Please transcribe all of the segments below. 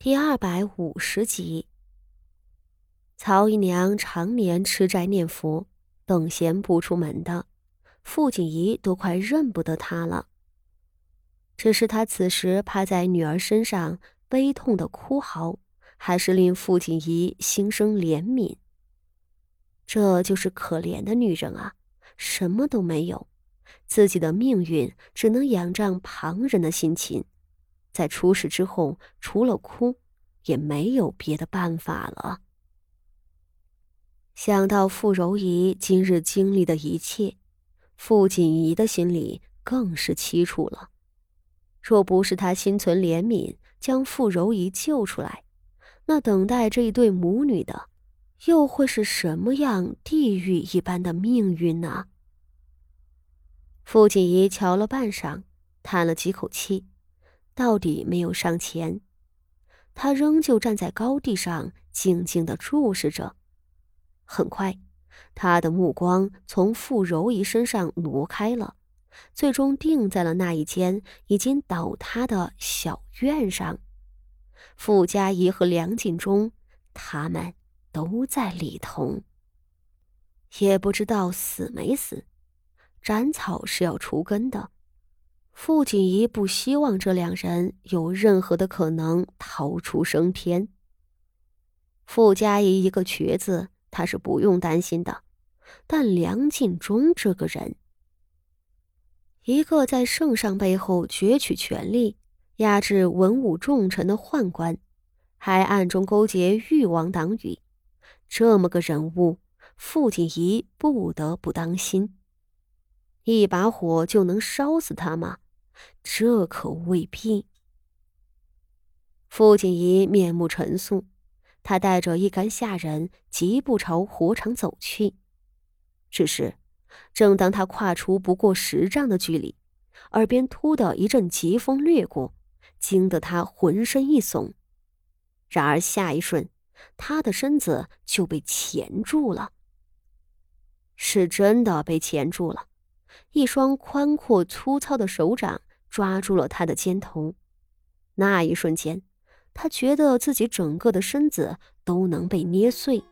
第二百五十集，曹姨娘常年吃斋念佛，等闲不出门的，傅锦仪都快认不得她了。只是她此时趴在女儿身上悲痛的哭嚎，还是令傅锦仪心生怜悯。这就是可怜的女人啊，什么都没有，自己的命运只能仰仗旁人的心情。在出事之后，除了哭，也没有别的办法了。想到傅柔仪今日经历的一切，傅锦仪的心里更是凄楚了。若不是他心存怜悯，将傅柔仪救出来，那等待这一对母女的，又会是什么样地狱一般的命运呢？傅锦仪瞧了半晌，叹了几口气。到底没有上前，他仍旧站在高地上，静静的注视着。很快，他的目光从傅柔仪身上挪开了，最终定在了那一间已经倒塌的小院上。傅家仪和梁锦忠，他们都在里头。也不知道死没死，斩草是要除根的。傅锦仪不希望这两人有任何的可能逃出升天。傅家仪一个瘸子，他是不用担心的，但梁敬忠这个人，一个在圣上背后攫取权力、压制文武重臣的宦官，还暗中勾结誉王党羽，这么个人物，傅锦仪不得不当心。一把火就能烧死他吗？这可未必。傅锦仪面目沉肃，他带着一干下人疾步朝火场走去。只是，正当他跨出不过十丈的距离，耳边突的一阵疾风掠过，惊得他浑身一耸。然而下一瞬，他的身子就被钳住了。是真的被钳住了，一双宽阔粗糙的手掌。抓住了他的肩头，那一瞬间，他觉得自己整个的身子都能被捏碎。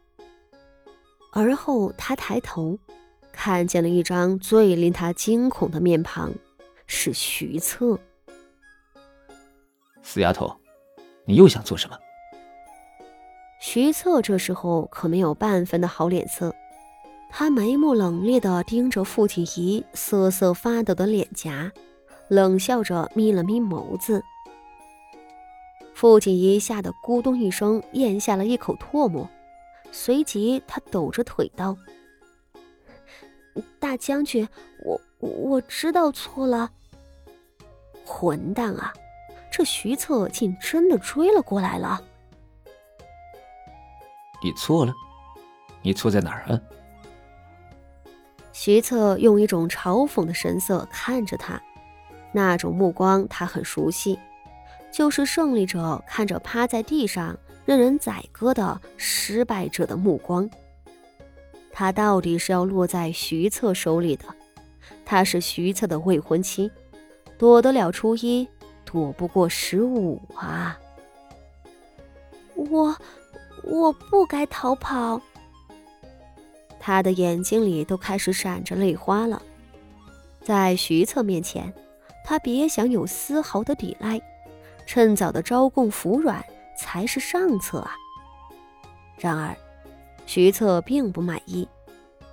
而后，他抬头，看见了一张最令他惊恐的面庞，是徐策。死丫头，你又想做什么？徐策这时候可没有半分的好脸色，他眉目冷冽地盯着傅锦仪瑟瑟发抖的脸颊。冷笑着眯了眯眸子，傅锦仪吓得咕咚一声咽下了一口唾沫，随即他抖着腿道：“大将军，我我知道错了。”混蛋啊！这徐策竟真的追了过来了。你错了？你错在哪儿啊？徐策用一种嘲讽的神色看着他。那种目光他很熟悉，就是胜利者看着趴在地上任人宰割的失败者的目光。他到底是要落在徐策手里的，他是徐策的未婚妻，躲得了初一，躲不过十五啊！我我不该逃跑。他的眼睛里都开始闪着泪花了，在徐策面前。他别想有丝毫的抵赖，趁早的招供服软才是上策啊！然而，徐策并不满意，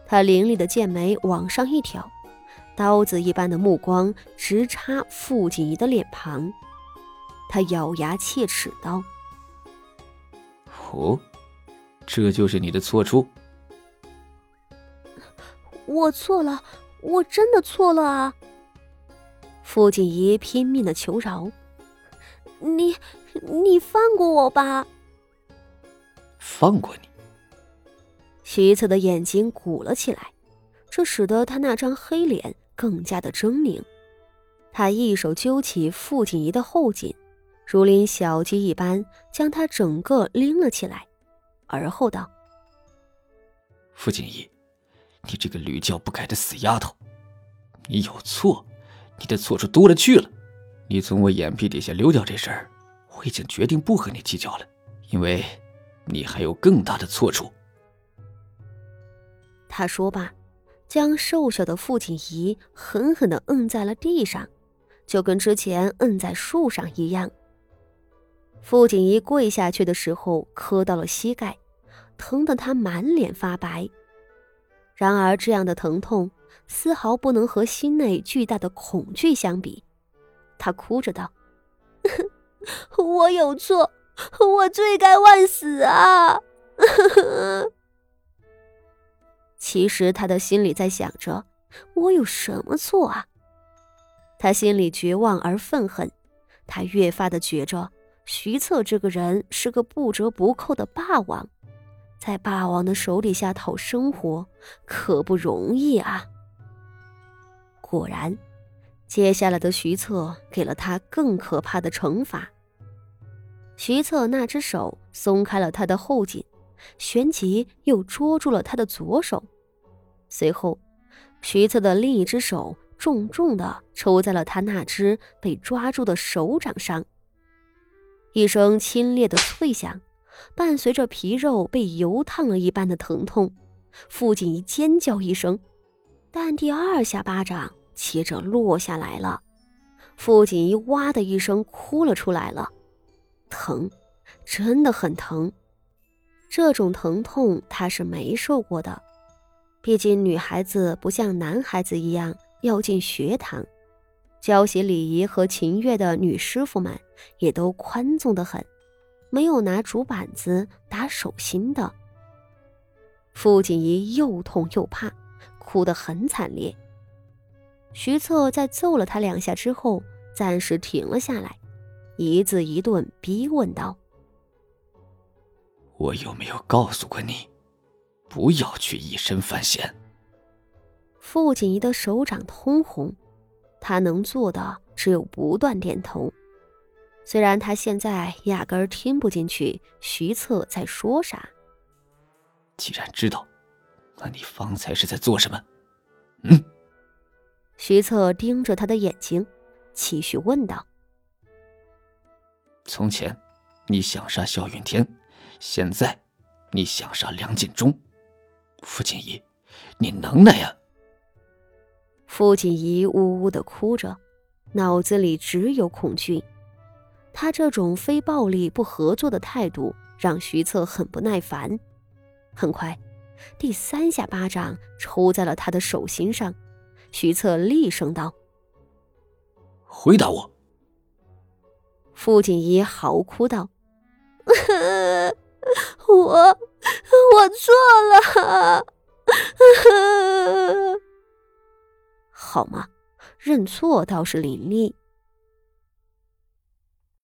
他凌厉的剑眉往上一挑，刀子一般的目光直插傅锦仪的脸庞。他咬牙切齿道：“哦，这就是你的错处？我错了，我真的错了啊！”傅锦仪拼命的求饶：“你，你放过我吧！”放过你？徐策的眼睛鼓了起来，这使得他那张黑脸更加的狰狞。他一手揪起傅锦仪的后颈，如拎小鸡一般将她整个拎了起来，而后道：“傅锦仪，你这个屡教不改的死丫头，你有错。”你的错处多了去了，你从我眼皮底下溜掉这事儿，我已经决定不和你计较了，因为，你还有更大的错处。他说罢，将瘦小的傅锦仪狠狠的摁在了地上，就跟之前摁在树上一样。傅锦仪跪下去的时候磕到了膝盖，疼得他满脸发白。然而，这样的疼痛丝毫不能和心内巨大的恐惧相比。他哭着道：“我有错，我罪该万死啊！”其实他的心里在想着：“我有什么错啊？”他心里绝望而愤恨，他越发的觉着徐策这个人是个不折不扣的霸王。在霸王的手底下讨生活可不容易啊！果然，接下来的徐策给了他更可怕的惩罚。徐策那只手松开了他的后颈，旋即又捉住了他的左手。随后，徐策的另一只手重重的抽在了他那只被抓住的手掌上。一声清冽的脆响。伴随着皮肉被油烫了一般的疼痛，傅锦仪尖叫一声，但第二下巴掌接着落下来了。傅锦仪哇的一声哭了出来了，疼，真的很疼。这种疼痛她是没受过的，毕竟女孩子不像男孩子一样要进学堂，教习礼仪和琴乐的女师傅们也都宽纵的很。没有拿竹板子打手心的，傅锦仪又痛又怕，哭得很惨烈。徐策在揍了他两下之后，暂时停了下来，一字一顿逼问道：“我有没有告诉过你，不要去以身犯险？”傅锦仪的手掌通红，他能做的只有不断点头。虽然他现在压根儿听不进去徐策在说啥。既然知道，那你方才是在做什么？嗯。徐策盯着他的眼睛，继续问道：“从前你想杀萧云天，现在你想杀梁锦忠，傅锦仪，你能耐呀？”傅锦仪呜呜的哭着，脑子里只有恐惧。他这种非暴力不合作的态度让徐策很不耐烦。很快，第三下巴掌抽在了他的手心上。徐策厉声道：“回答我！”傅锦仪嚎哭道：“我我错了。”好嘛，认错倒是伶俐。